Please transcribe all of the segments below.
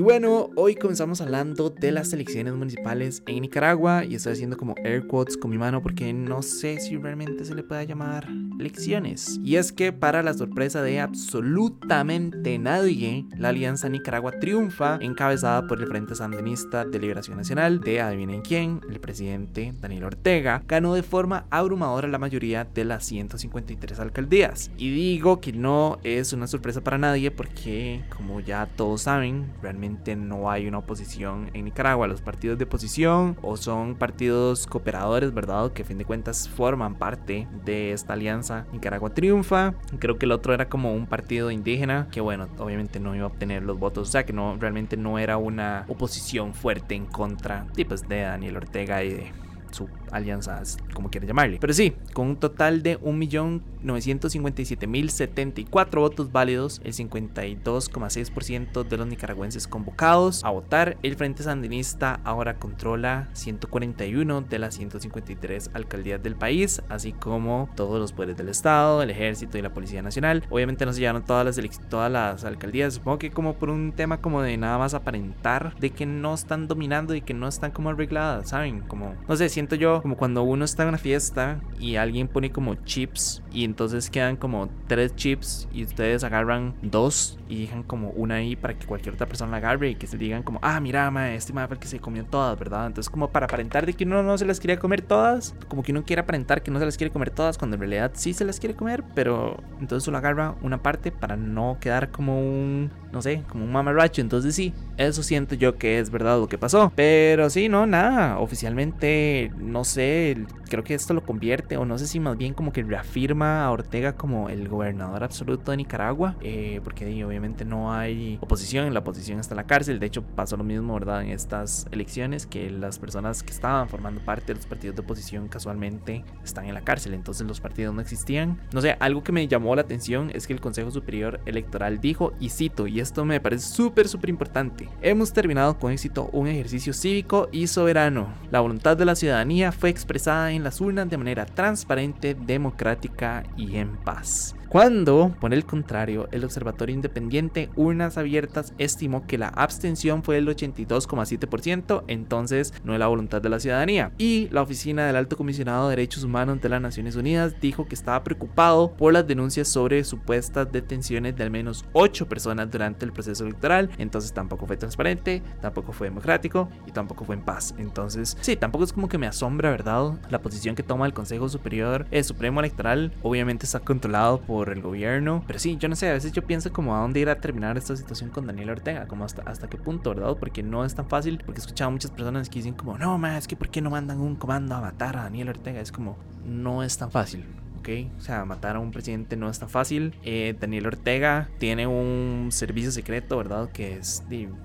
Y bueno, hoy comenzamos hablando de las elecciones municipales en Nicaragua y estoy haciendo como air quotes con mi mano porque no sé si realmente se le pueda llamar elecciones. Y es que para la sorpresa de absolutamente nadie, la Alianza Nicaragua triunfa encabezada por el Frente Sandinista de Liberación Nacional de adivinen quién, el presidente Daniel Ortega, ganó de forma abrumadora la mayoría de las 153 alcaldías. Y digo que no es una sorpresa para nadie porque como ya todos saben, realmente no hay una oposición en Nicaragua. Los partidos de oposición o son partidos cooperadores, ¿verdad? Que a fin de cuentas forman parte de esta alianza. Nicaragua triunfa. Creo que el otro era como un partido indígena que bueno, obviamente no iba a obtener los votos. O sea que no, realmente no era una oposición fuerte en contra pues, de Daniel Ortega y de su alianza, como quiera llamarle. Pero sí, con un total de 1.957.074 votos válidos, el 52,6% de los nicaragüenses convocados a votar, el Frente Sandinista ahora controla 141 de las 153 alcaldías del país, así como todos los poderes del Estado, el Ejército y la Policía Nacional. Obviamente no se llevaron todas las, todas las alcaldías, supongo que como por un tema como de nada más aparentar de que no están dominando y que no están como arregladas, ¿saben? Como, no sé, siento yo como cuando uno está en una fiesta y alguien pone como chips y entonces quedan como tres chips y ustedes agarran dos y dejan como una ahí para que cualquier otra persona la agarre y que se digan como, ah, mira, ma, este ma fue el que se comió todas, ¿verdad? Entonces como para aparentar de que uno no se las quería comer todas, como que uno quiere aparentar que no se las quiere comer todas cuando en realidad sí se las quiere comer, pero entonces solo agarra una parte para no quedar como un, no sé, como un mamarracho. Entonces sí, eso siento yo que es verdad lo que pasó. Pero sí, no, nada, oficialmente no sé, creo que esto lo convierte, o no sé si más bien como que reafirma a Ortega como el gobernador absoluto de Nicaragua, eh, porque obviamente no hay oposición, la oposición está en la cárcel, de hecho pasó lo mismo, ¿verdad? En estas elecciones, que las personas que estaban formando parte de los partidos de oposición casualmente están en la cárcel, entonces los partidos no existían. No sé, algo que me llamó la atención es que el Consejo Superior Electoral dijo, y cito, y esto me parece súper, súper importante, hemos terminado con éxito un ejercicio cívico y soberano. La voluntad de la ciudadanía fue expresada en las urnas de manera transparente, democrática y en paz. Cuando, por el contrario, el Observatorio Independiente Urnas Abiertas estimó que la abstención fue del 82,7%, entonces no es la voluntad de la ciudadanía. Y la Oficina del Alto Comisionado de Derechos Humanos de las Naciones Unidas dijo que estaba preocupado por las denuncias sobre supuestas detenciones de al menos 8 personas durante el proceso electoral, entonces tampoco fue transparente, tampoco fue democrático y tampoco fue en paz. Entonces, sí, tampoco es como que me asombra, ¿verdad? La posición que toma el Consejo Superior, el Supremo Electoral, obviamente está controlado por el gobierno. Pero sí, yo no sé, a veces yo pienso como a dónde ir a terminar esta situación con Daniel Ortega, como hasta, hasta qué punto, ¿verdad? Porque no es tan fácil, porque he escuchado a muchas personas que dicen como, no, más es que ¿por qué no mandan un comando a matar a Daniel Ortega? Es como, no es tan fácil. ¿Ok? O sea, matar a un presidente no es tan fácil. Eh, Daniel Ortega tiene un servicio secreto, ¿verdad? Que es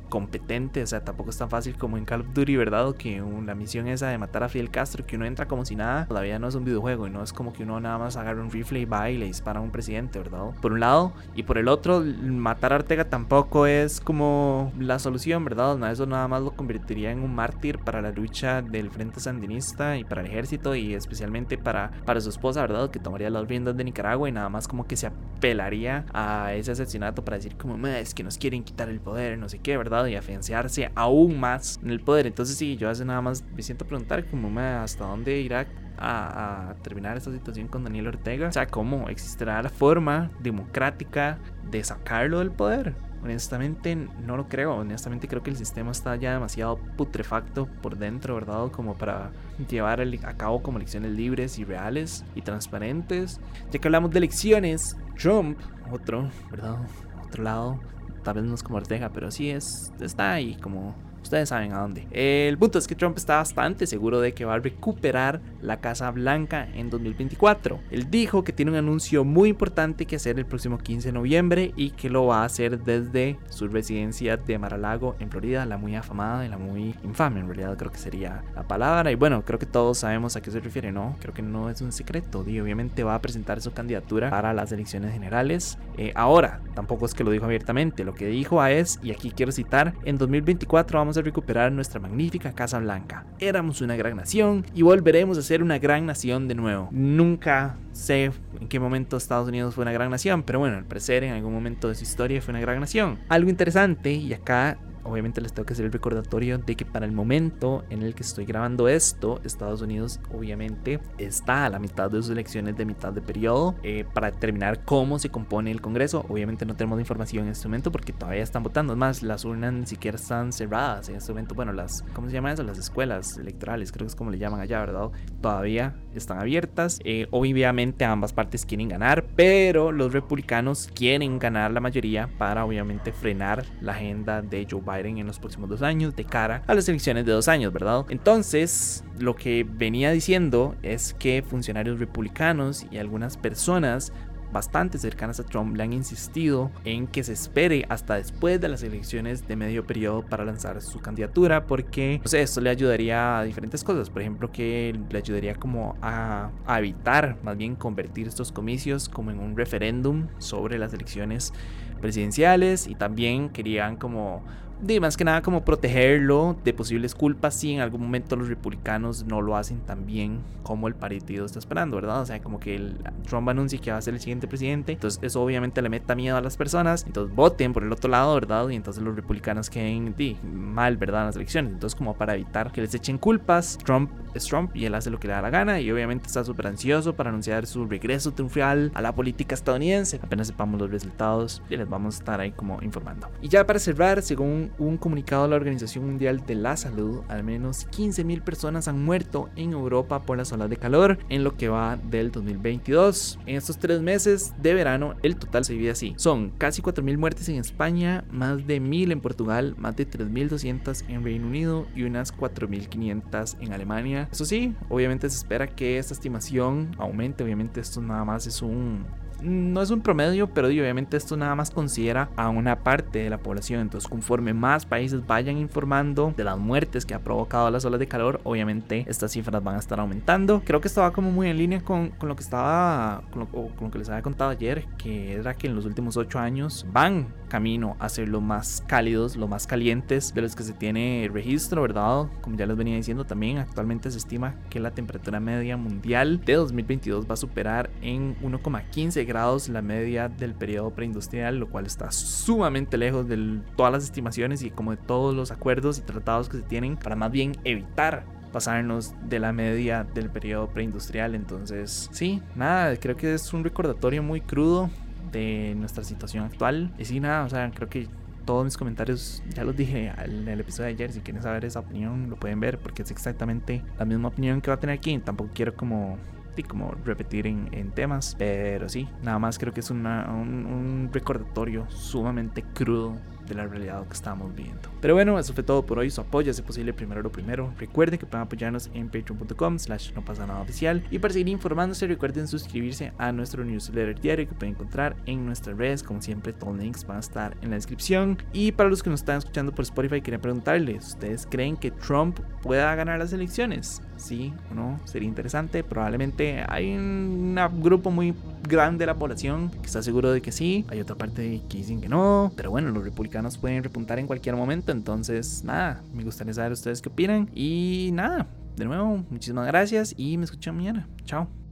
competente, o sea, tampoco es tan fácil como en Call of Duty, ¿verdad? Que la misión esa de matar a Fidel Castro, que uno entra como si nada, todavía no es un videojuego y no es como que uno nada más agarra un rifle y va y le dispara a un presidente, ¿verdad? Por un lado, y por el otro, matar a Ortega tampoco es como la solución, ¿verdad? Eso nada más lo convertiría en un mártir para la lucha del Frente Sandinista y para el ejército y especialmente para, para su esposa, ¿verdad? Tomaría las riendas de Nicaragua y nada más como que se apelaría a ese asesinato para decir como, es que nos quieren quitar el poder, no sé qué, ¿verdad? Y afianzarse aún más en el poder. Entonces sí, yo hace nada más me siento preguntar como, hasta dónde irá a, terminar esta situación con Daniel Ortega. O sea, ¿cómo existirá la forma democrática de sacarlo del poder? Honestamente no lo creo, honestamente creo que el sistema está ya demasiado putrefacto por dentro, ¿verdad? Como para llevar a cabo como elecciones libres y reales y transparentes. Ya que hablamos de elecciones, Trump, otro, ¿verdad? Otro lado, tal vez no es como Ortega, pero sí es, está ahí como Ustedes saben a dónde. El punto es que Trump está bastante seguro de que va a recuperar la Casa Blanca en 2024. Él dijo que tiene un anuncio muy importante que hacer el próximo 15 de noviembre y que lo va a hacer desde su residencia de Mar-a-Lago en Florida, la muy afamada y la muy infame, en realidad creo que sería la palabra. Y bueno, creo que todos sabemos a qué se refiere, ¿no? Creo que no es un secreto. Y obviamente va a presentar su candidatura para las elecciones generales. Eh, ahora, tampoco es que lo dijo abiertamente. Lo que dijo es, y aquí quiero citar, en 2024 vamos a recuperar nuestra magnífica Casa Blanca. Éramos una gran nación y volveremos a ser una gran nación de nuevo. Nunca sé en qué momento Estados Unidos fue una gran nación, pero bueno, al parecer en algún momento de su historia fue una gran nación. Algo interesante, y acá obviamente les tengo que hacer el recordatorio de que para el momento en el que estoy grabando esto, Estados Unidos obviamente está a la mitad de sus elecciones de mitad de periodo eh, para determinar cómo se compone el Congreso. Obviamente no tenemos información en este momento porque todavía están votando. Es más, las urnas ni siquiera están cerradas en este momento. Bueno, las, ¿cómo se llama eso? Las escuelas electorales, creo que es como le llaman allá, ¿verdad? Todavía están abiertas. Eh, obviamente ambas partes quieren ganar, pero los republicanos quieren ganar la mayoría para obviamente frenar la agenda de Joe Biden en los próximos dos años de cara a las elecciones de dos años, ¿verdad? Entonces, lo que venía diciendo es que funcionarios republicanos y algunas personas bastante cercanas a Trump le han insistido en que se espere hasta después de las elecciones de medio periodo para lanzar su candidatura porque no sé, esto le ayudaría a diferentes cosas, por ejemplo que le ayudaría como a, a evitar más bien convertir estos comicios como en un referéndum sobre las elecciones presidenciales y también querían como de más que nada como protegerlo de posibles culpas si en algún momento los republicanos no lo hacen tan bien como el partido está esperando, ¿verdad? O sea, como que el Trump anuncia que va a ser el siguiente presidente, entonces eso obviamente le meta miedo a las personas, entonces voten por el otro lado, ¿verdad? Y entonces los republicanos queden mal, ¿verdad? En las elecciones, entonces como para evitar que les echen culpas, Trump es Trump y él hace lo que le da la gana y obviamente está súper ansioso para anunciar su regreso triunfal a la política estadounidense. Apenas sepamos los resultados y les vamos a estar ahí como informando. Y ya para cerrar, según un comunicado de la Organización Mundial de la Salud, al menos 15.000 personas han muerto en Europa por las olas de calor en lo que va del 2022. En estos tres meses de verano, el total se divide así. Son casi 4.000 muertes en España, más de 1.000 en Portugal, más de 3.200 en Reino Unido y unas 4.500 en Alemania. Eso sí, obviamente se espera que esta estimación aumente. Obviamente esto nada más es un no es un promedio, pero obviamente esto nada más considera a una parte de la población. Entonces, conforme más países vayan informando de las muertes que ha provocado las olas de calor, obviamente estas cifras van a estar aumentando. Creo que estaba como muy en línea con, con lo que estaba, con lo, con lo, que les había contado ayer, que era que en los últimos 8 años van camino a ser lo más cálidos, lo más calientes de los que se tiene registro, ¿verdad? Como ya les venía diciendo también, actualmente se estima que la temperatura media mundial de 2022 va a superar en 1,15 grados la media del periodo preindustrial, lo cual está sumamente lejos de todas las estimaciones y como de todos los acuerdos y tratados que se tienen para más bien evitar pasarnos de la media del periodo preindustrial. Entonces, sí, nada, creo que es un recordatorio muy crudo de nuestra situación actual. Y sí, nada, o sea, creo que todos mis comentarios ya los dije en el episodio de ayer. Si quieren saber esa opinión, lo pueden ver porque es exactamente la misma opinión que va a tener aquí. Tampoco quiero como como repetir en, temas. Pero sí, nada más creo que es un, un recordatorio sumamente crudo de la realidad que estamos viendo. Pero bueno, eso fue todo por hoy. Su apoyo, si posible, primero lo primero. Recuerden que pueden apoyarnos en patreon.com slash no pasa nada oficial. Y para seguir informándose, recuerden suscribirse a nuestro newsletter diario que pueden encontrar en nuestras redes. Como siempre, todos los links van a estar en la descripción. Y para los que nos están escuchando por Spotify, quería preguntarles, ¿ustedes creen que Trump pueda ganar las elecciones? Sí o no, sería interesante. Probablemente hay un grupo muy grande de la población que está seguro de que sí. Hay otra parte que dicen que no. Pero bueno, los republicanos pueden repuntar en cualquier momento. Entonces, nada, me gustaría saber ustedes qué opinan. Y nada, de nuevo, muchísimas gracias y me escuchan mañana. Chao.